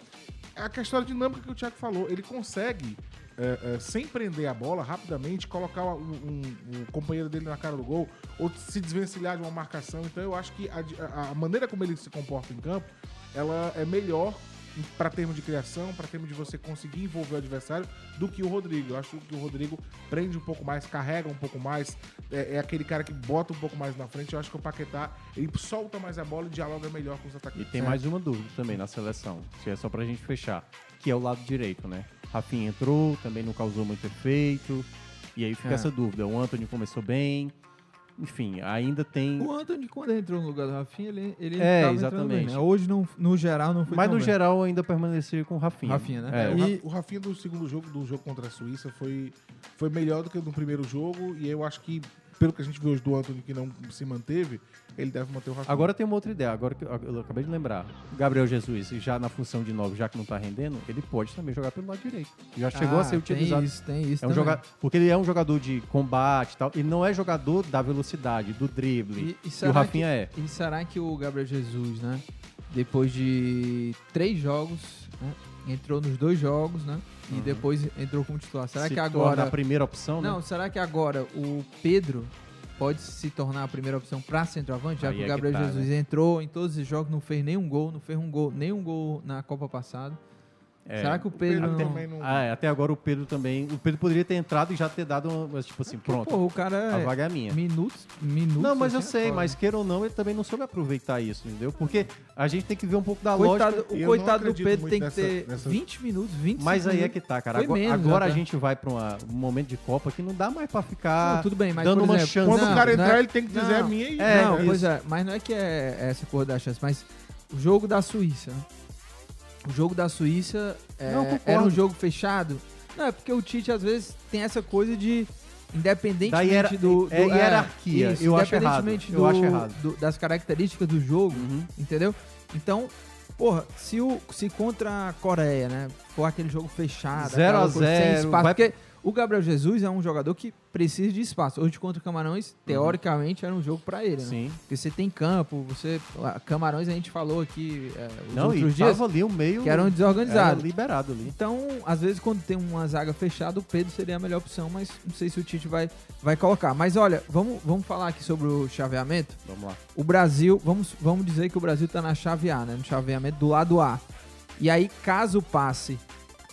É a questão dinâmica que o Thiago falou, ele consegue é, é, sem prender a bola, rapidamente, colocar um, um- um companheiro dele na cara do gol, ou se desvencilhar de uma marcação. Então eu acho que a, a- a maneira como ele se comporta em campo, ela é melhor para termos de criação, para termos de você conseguir envolver o adversário, do que o Rodrigo. Eu acho que o Rodrigo prende um pouco mais, carrega um pouco mais, é, é aquele cara que bota um pouco mais na frente. Eu acho que o Paquetá, ele solta mais a bola e dialoga melhor com os E atacantes. tem mais uma dúvida também na seleção, se é só pra gente fechar, que é o lado direito, né? Rafinha entrou, também não causou muito efeito. E aí fica É. essa dúvida. O Anthony começou bem. Enfim, ainda tem. O Anthony, quando entrou no lugar do Rafinha, ele, ele É, tava entrando exatamente. bem, né? Hoje, no, no geral, não foi Mas tão no bem. geral ainda permanecia com o Rafinha. Rafinha, né? É. O, E- o Rafinha do segundo jogo, do jogo contra a Suíça, foi, foi melhor do que no primeiro jogo. E eu acho que, pelo que a gente viu hoje do Anthony, que não se manteve, ele deve manter o Rafinha. Agora tem uma outra ideia, agora que eu, eu acabei de lembrar. Gabriel Jesus, já na função de 9, já que não tá rendendo, ele pode também jogar pelo lado direito. Já chegou Ah, a ser utilizado. Tem isso, tem isso É um também. joga... Porque ele é um jogador de combate e tal. Ele não é jogador da velocidade, do drible. E, e E, o Rafinha que, é. E será que o Gabriel Jesus, né? Depois de três jogos, né, entrou nos dois jogos, né? E Uhum. depois entrou como titular. Será Se que agora. a primeira opção, né? Não, será que agora o Pedro pode se tornar a primeira opção para centroavante? Já Aí que o é que Gabriel tá, Jesus entrou em todos os jogos, não fez nenhum gol, não fez um gol, nenhum gol na Copa passada. É. Será que o Pedro, Pedro não... também não- Ah, é, até agora o Pedro também. O Pedro poderia ter entrado e já ter dado uma, tipo assim, pronto. Pô, o cara a é vaga é minha. minutos, minutos. Não, mas eu assim, é sei, mas queira ou não, ele também não soube aproveitar isso, entendeu? Porque a gente tem que ver um pouco da Coitado, lógica. o eu coitado do Pedro tem que ter nessa- 20 minutos, 25 Mas aí é que tá, cara. Agora, menos agora a até. gente vai pra uma- um momento de Copa que não dá mais pra ficar Não, tudo bem, mas dando por uma exemplo, chance. Quando Não, o cara não entrar, é- ele tem que dizer não. a minha e. É, não, pois é, mas não é que é essa porra da chance, mas o jogo da Suíça, né? O jogo da Suíça é, Não, era um jogo fechado. Não, é porque o Tite às vezes tem essa coisa de independentemente do, do é hierarquia, eu acho independentemente errado, eu do- acho errado. do- das características do jogo, Uhum. entendeu? Então, porra, se o se contra a Coreia, né, for aquele jogo fechado, Zero aquela a coisa sem zero, espaço, vai- porque o Gabriel Jesus é um jogador que precisa de espaço. Hoje contra o Camarões, teoricamente era um jogo pra ele, né? Uhum. Sim. Porque você tem campo, você Camarões a gente falou aqui é, os Não, outros e dias tava ali o meio. que eram desorganizados. era liberado ali. Então, às vezes, quando tem uma zaga fechada, o Pedro seria a melhor opção, mas não sei se o Tite vai, vai colocar. Mas olha, vamos, vamos falar aqui sobre o chaveamento. Vamos lá. O Brasil, vamos, vamos dizer que o Brasil tá na chave A, né? No chaveamento do lado A. E aí, caso passe,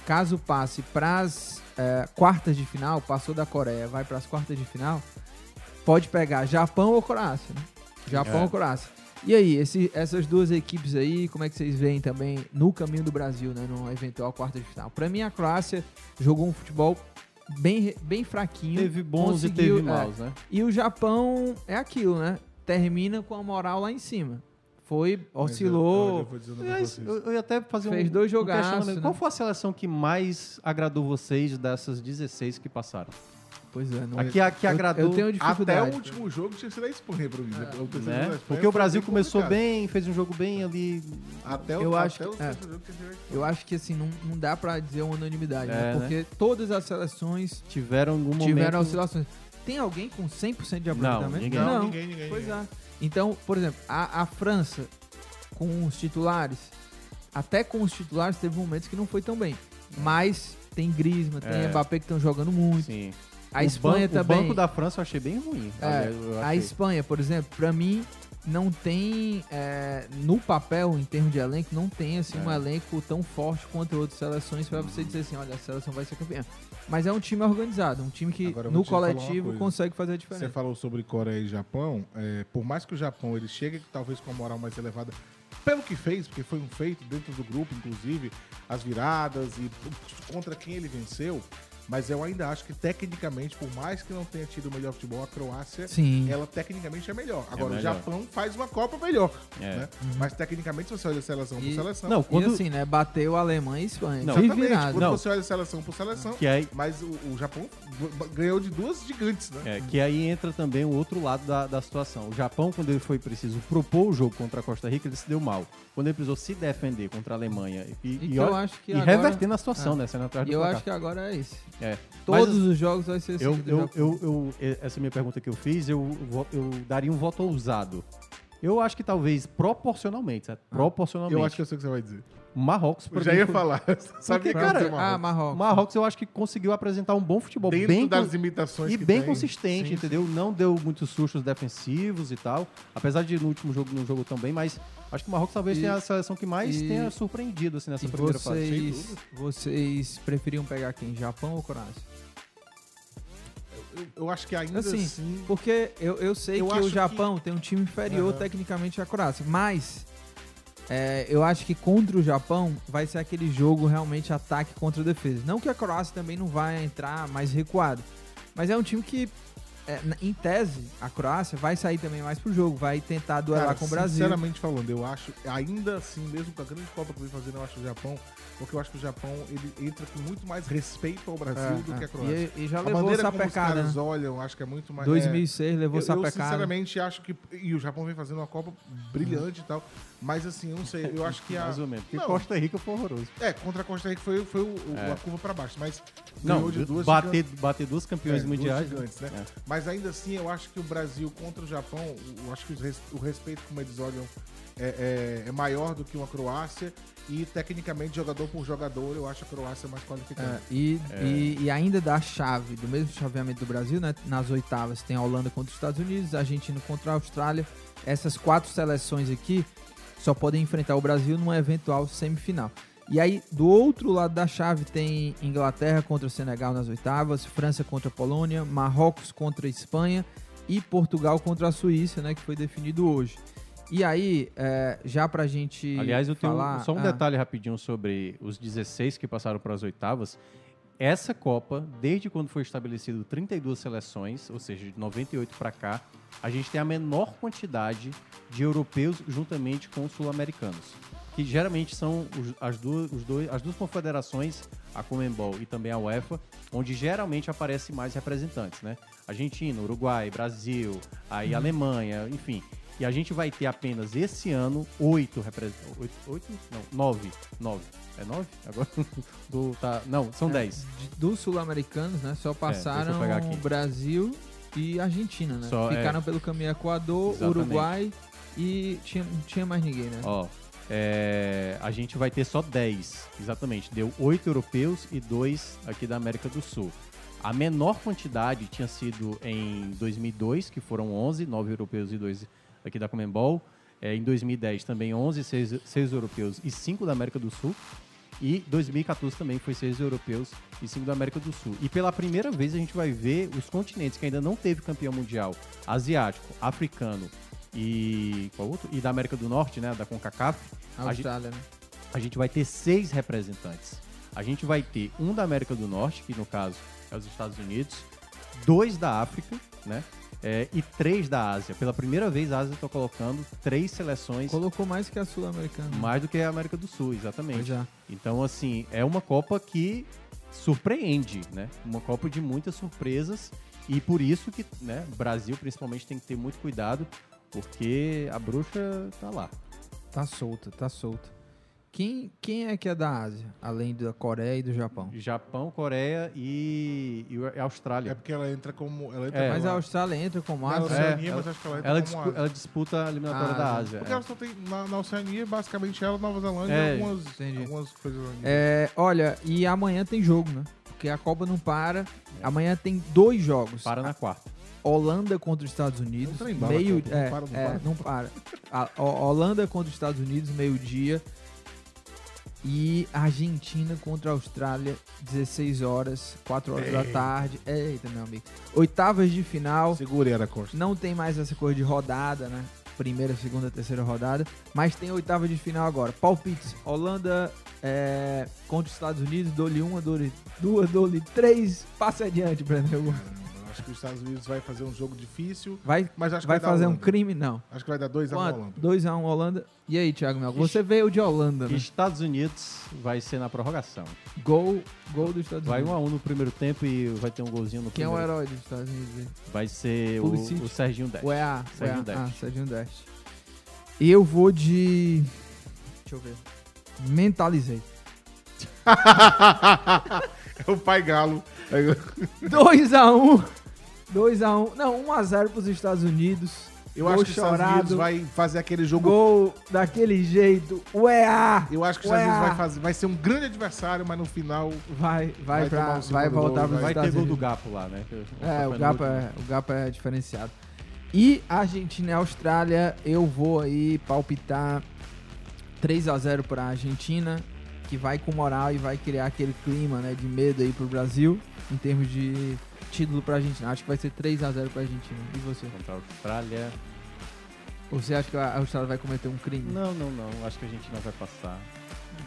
caso passe pras é, quartas de final, passou da Coreia, vai pras quartas de final, pode pegar Japão ou Croácia, né? Japão É. ou Croácia. E aí, esse- essas duas equipes aí, como é que vocês veem também no caminho do Brasil, né? Numa eventual quarta de final? Pra mim, a Croácia jogou um futebol bem, bem fraquinho. Teve bons e teve é, maus, né? e o Japão é aquilo, né? Termina com a moral lá em cima. Foi, oscilou. Eu, eu ia até fazer Fez um, dois um jogaços, questionamento. né? Qual foi a seleção que mais agradou vocês dessas 16 que passaram? Pois é, não Aqui a que eu- agradou. eu tenho Até dificuldade. o último jogo tinha sido a Espanha pra mim. né? O jogo da Né? Espanha Porque o Brasil começou complicado. bem, fez um jogo bem ali. Até o, Eu até acho o que- é. jogo. Eu acho que assim, não, não dá pra dizer uma unanimidade, É, né? né? Porque todas as seleções Tiveram algum momento. tiveram oscilações. Tem alguém com 100% de aproveitamento? ninguém. Não, ninguém, ninguém, Pois ninguém. é. Então, por exemplo, a, a França, com os titulares, até com os titulares teve momentos que não foi tão bem. Mas tem Griezmann, tem É. Mbappé que estão jogando muito. Sim. A O Espanha banco, também. O banco da França eu achei bem ruim. É, eu a achei. Espanha, por exemplo, pra mim não tem é, no papel, em termos de elenco, não tem assim um É. elenco tão forte quanto outras seleções pra você dizer assim, olha, a seleção vai ser campeã. Mas é um time organizado, um time que no coletivo consegue fazer a Você diferença. falou sobre Coreia e Japão. é, por mais que o Japão ele chegue talvez com a moral mais elevada pelo que fez, porque foi um feito dentro do grupo, inclusive, as viradas e contra quem ele venceu. Mas eu ainda acho que tecnicamente, por mais que não tenha tido o melhor futebol, a Croácia, Sim. ela tecnicamente é melhor. Agora, melhor. o Japão faz uma Copa melhor. É. né? Mas tecnicamente, se você olha seleção por E- seleção. Não, quando- E assim, né? Bateu a Alemanha e Espanha. Não. Exatamente, virada. quando Não. você olha seleção por seleção. Que aí, Mas o, o Japão ganhou de duas gigantes, né? É, que aí entra também o outro lado da, da situação. O Japão, quando ele foi preciso propor o jogo contra a Costa Rica, ele se deu mal. Quando ele precisou se defender contra a Alemanha e, E e, que eu olha- acho que e agora- revertendo a situação, É. né? Sendo atrás do eu placar. acho que agora é esse. É. Todos Mas, os jogos vai ser assim. eu, eu, eu, eu- essa minha pergunta que eu fiz, eu, eu daria um voto ousado. Eu acho que talvez proporcionalmente, sabe? proporcionalmente. Eu acho que eu sei o que você vai dizer. Marrocos, Eu pra já ia foi- falar. Sabia que cara, ia dizer Ah, Marrocos. Marrocos. O Marrocos eu acho que conseguiu apresentar um bom futebol, Dentro bem das limitações e que bem tem. consistente, Sim, entendeu? Não deu muitos sustos defensivos e tal. Apesar de no último jogo não jogou tão bem, mas acho que o Marrocos talvez E- tenha a seleção que mais e- tenha surpreendido assim, nessa E primeira fase. vocês, dúvida. vocês preferiam pegar quem? Japão ou Croácia? Eu, eu acho que ainda Assim, assim. Porque eu, eu sei Eu que o Japão tem um time inferior Aham. tecnicamente à Croácia, mas é, eu acho que contra o Japão vai ser aquele jogo realmente ataque contra defesa. Não que a Croácia também não vai entrar mais recuado, mas é um time que, é, em tese, a Croácia vai sair também mais pro jogo, vai tentar duelar Cara, com o Brasil. Sinceramente falando, eu acho, ainda assim, mesmo com a grande Copa que vem fazendo, eu acho o Japão, porque eu acho que o Japão ele entra com muito mais respeito ao Brasil É, do é. que a Croácia. E, e já a levou maneira essa como os caras Né? olham, acho que é muito mais. 2006 levou eu, essa eu sinceramente acho que. E o Japão vem fazendo uma Copa brilhante e tal. Mas assim, eu não sei. Eu acho que a. Mais ou menos. Porque Não. Costa Rica foi horroroso. É, contra a Costa Rica foi, foi o, o- É. a curva pra baixo. Mas Não, de duas bater, gigantes. bater duas campeões É, duas mundiais. gigantes, né? É. Mas ainda assim, eu acho que o Brasil contra o Japão, eu acho que o respeito, como eles olham, é, é- é maior do que uma Croácia. E tecnicamente, jogador por jogador, eu acho a Croácia mais qualificada. É, e, É. E, e ainda da chave, do mesmo chaveamento do Brasil, né? Nas oitavas tem a Holanda contra os Estados Unidos, a Argentina contra a Austrália. Essas quatro seleções aqui só podem enfrentar o Brasil numa eventual semifinal. E aí, do outro lado da chave, tem Inglaterra contra o Senegal nas oitavas, França contra a Polônia, Marrocos contra a Espanha e Portugal contra a Suíça, né? Que foi definido hoje. E aí, é, já pra gente Aliás, eu tenho falar... só um ah, detalhe rapidinho sobre os 16 que passaram para as oitavas. Essa Copa, desde quando foi estabelecido 32 seleções, ou seja, de 98 para cá, a gente tem a menor quantidade de europeus juntamente com os sul-americanos. Que geralmente são os- as, duas, os dois, as duas confederações, a Comembol e também a UEFA, onde geralmente aparecem mais representantes, né? Argentina, Uruguai, Brasil, aí Alemanha, enfim. E a gente vai ter apenas esse ano oito representantes. Oito, oito? Não, nove. Nove. É nove? Agora do, tá, não, são É, dez. de- dos sul-americanos, né? Só passaram eu pegar aqui. Brasil e Argentina, né? Só, é. Ficaram pelo caminho Equador, Exatamente. Uruguai e tinha, não tinha mais ninguém, né? Ó, é, a gente vai ter só 10, exatamente. Deu oito europeus e dois aqui da América do Sul. A menor quantidade tinha sido em 2002, que foram 11, 9 europeus e 2 aqui da Comembol. É, em 2010 também 11, 6, seis europeus e 5 da América do Sul. E 2014 também foi 6 europeus e 5 da América do Sul. E pela primeira vez a gente vai ver os continentes que ainda não teve campeão mundial, asiático, africano e qual outro? E da América do Norte, né, da CONCACAF. A A gente, Austrália, né? a gente vai ter seis representantes. A gente vai ter um da América do Norte, que no caso é os Estados Unidos, dois da África, né? É, e três da Ásia. Pela primeira vez a Ásia está colocando três seleções Colocou mais que a sul-americana. mais do que a América do Sul, exatamente. É. Então, assim, é uma Copa que surpreende, né? Uma Copa de muitas surpresas e por isso que, né, o Brasil principalmente tem que ter muito cuidado, porque a bruxa tá lá. Tá solta, tá solta. Quem, quem é que é da Ásia, além da Coreia e do Japão? Japão, Coreia e, e Austrália. É porque ela entra como. Ela entra É. Mas a Austrália entra como Na Ásia? Oceania, É, mas acho que ela entra Ela, como dispu- Ásia. ela disputa a eliminatória Ah, da Ásia. Ásia. Porque é. ela só tem. Na, na Oceania, basicamente, ela, Nova Zelândia É, e algumas, entendi. algumas coisas ali. É, olha, e amanhã tem jogo, né? Porque a Copa não para. Amanhã tem dois jogos. Para na quarta. Holanda contra os Estados Unidos. Não bala, meio, Copa, não é, para, não é, para. não para. A, a Holanda contra os Estados Unidos, meio-dia. E Argentina contra a Austrália, 16 horas, 4 horas da Ei. tarde. Eita, meu amigo. Oitavas de final. Segurei a Costa. Não tem mais essa coisa de rodada, né? primeira, segunda, terceira rodada. Mas tem oitava de final agora. Palpites. Holanda é, contra os Estados Unidos. Dou-lhe uma, dou-lhe duas, dou-lhe três. Passe adiante, Breno. Acho que os Estados Unidos vai fazer um jogo difícil. Vai, mas acho que vai dar fazer um crime? Não. Acho que vai dar 2x1 Holanda. 2x1 Holanda. E aí, Thiago Mel? Você veio de Holanda, né? Estados Unidos vai ser na prorrogação. Gol, gol dos Estados Vai Unidos. 1 a 1 no primeiro tempo e vai ter um golzinho no Quem é o primeiro. herói dos Estados Unidos? aí? Vai ser o, o Serginho Deste. O EA. Serginho o EA. Deste. Ah, Serginho Deste. Eu vou de... Deixa eu ver. Mentalizei. é o pai galo. 2x1. 2x1. Não, 1x0 pros Estados Unidos. Eu Gol acho que os Estados chorado. Unidos vai fazer aquele jogo. Gol daquele jeito. O EA. Eu acho que os o Estados Unidos vai, fazer, vai ser um grande adversário, mas no final. Vai, vai, pra, o segundo vai voltar gol, pros Vai Estados ter gol do Unidos. Gapo lá, né? É, o último. é, o Gapa é diferenciado. E Argentina e Austrália, eu vou aí palpitar 3x0 pra Argentina, que vai com moral e vai criar aquele clima né, de medo aí pro Brasil, em termos de título pra Argentina. Acho que vai ser 3x0 pra Argentina. E você? Contra a Austrália. Ou você acha que a Austrália vai cometer um crime? Não, não, não. Acho que a Argentina vai passar.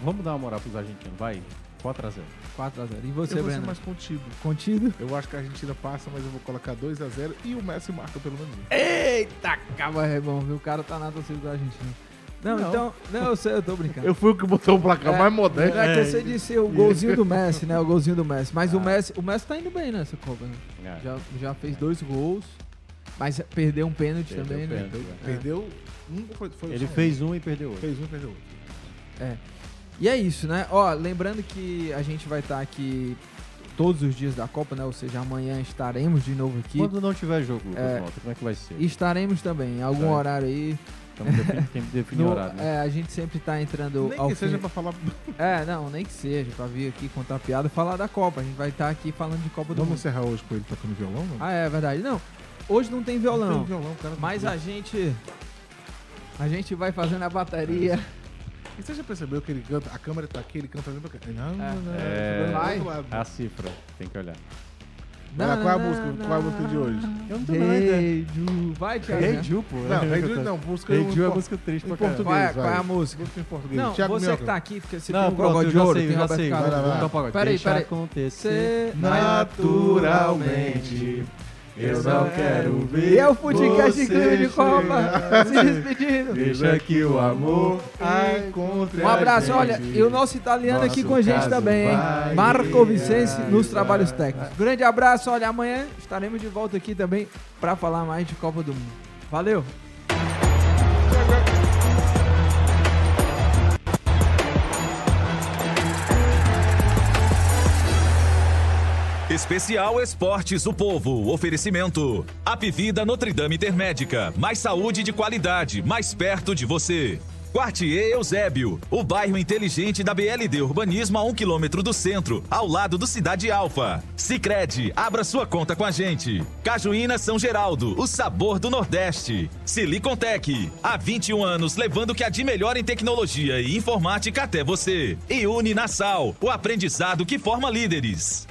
Vamos dar uma moral pros argentinos, vai. 4x0. 4x0. E você, eu vou ser Breno? mais contido. Contido? Eu acho que a Argentina passa, mas eu vou colocar 2x0 e o Messi marca pelo menos um. Eita, caba é bom, viu? O cara tá na torcida da Argentina. Não, Não. então. Não, eu sei, eu tô brincando. Eu fui o que botou o placar mais moderno. É que você disse o golzinho do Messi, né? O golzinho do Messi. Mas o Messi, o Messi tá indo bem nessa Copa, né? É. Já, já fez dois gols, mas perdeu um pênalti Perdeu também, né? pênalti, é. Perdeu um foi, foi Ele fez um e perdeu outro. Fez um e perdeu outro. É. E é isso, né? Ó, lembrando que a gente vai estar aqui todos os dias da Copa, né? Ou seja, amanhã estaremos de novo aqui. Quando não tiver jogo, É. Mota, como é que vai ser? Estaremos também, em algum Tá. horário aí. Então defini- tem que definir No- horário, né? É, a gente sempre tá entrando Nem ao que seja fim- pra falar. É, não, nem que seja, pra vir aqui contar piada e falar da Copa. A gente vai estar aqui falando de Copa do Vamos Mundo. encerrar hoje com ele tocando violão, mano? Ah, é verdade. Não, hoje não tem violão. Não tem violão, cara. Mas a gente. A gente vai fazendo a bateria. E você já percebeu que ele canta, a câmera tá aqui, ele canta ali pra cá. Não, É. não, não. É, do Vai. outro lado. a cifra, tem que olhar. Vai lá, qual é a música? Qual é a música de hoje? Eu não tenho ideia. Hey, Ju. Vai, Thiago. Hey? Ju, pô. Não, Rei Ju não, música Hey Ju é música triste pra caramba. português. Qual é, qual é vai. a música? Música em português. Não, Thiago você Minhoca. que tá aqui, porque você Não, tem um pronto, de ouro, sei, tem eu já Roberto sei. Carlos. Vai vai. Então, pagode. Peraí, Deixa peraí. acontecer naturalmente. Eu não quero ver E é o podcast Clima de Copa se despedindo. Deixa que o amor encontre Um abraço, olha, e o nosso italiano aqui Nosso com a gente também, hein? Marco Vicense nos realizar. trabalhos técnicos. Grande abraço, olha, amanhã estaremos de volta aqui também pra falar mais de Copa do Mundo. Valeu! Especial Esportes do Povo. Oferecimento. Apivida Notre Dame Intermédica. Mais saúde de qualidade, mais perto de você. Quartier Eusébio, o bairro inteligente da BLD Urbanismo a um quilômetro do centro, ao lado do Cidade Alfa. Sicredi, abra sua conta com a gente. Cajuína São Geraldo, o sabor do Nordeste. Silicontec, há 21 anos levando o que há de melhor em tecnologia e informática até você. E Uninasal, o aprendizado que forma líderes.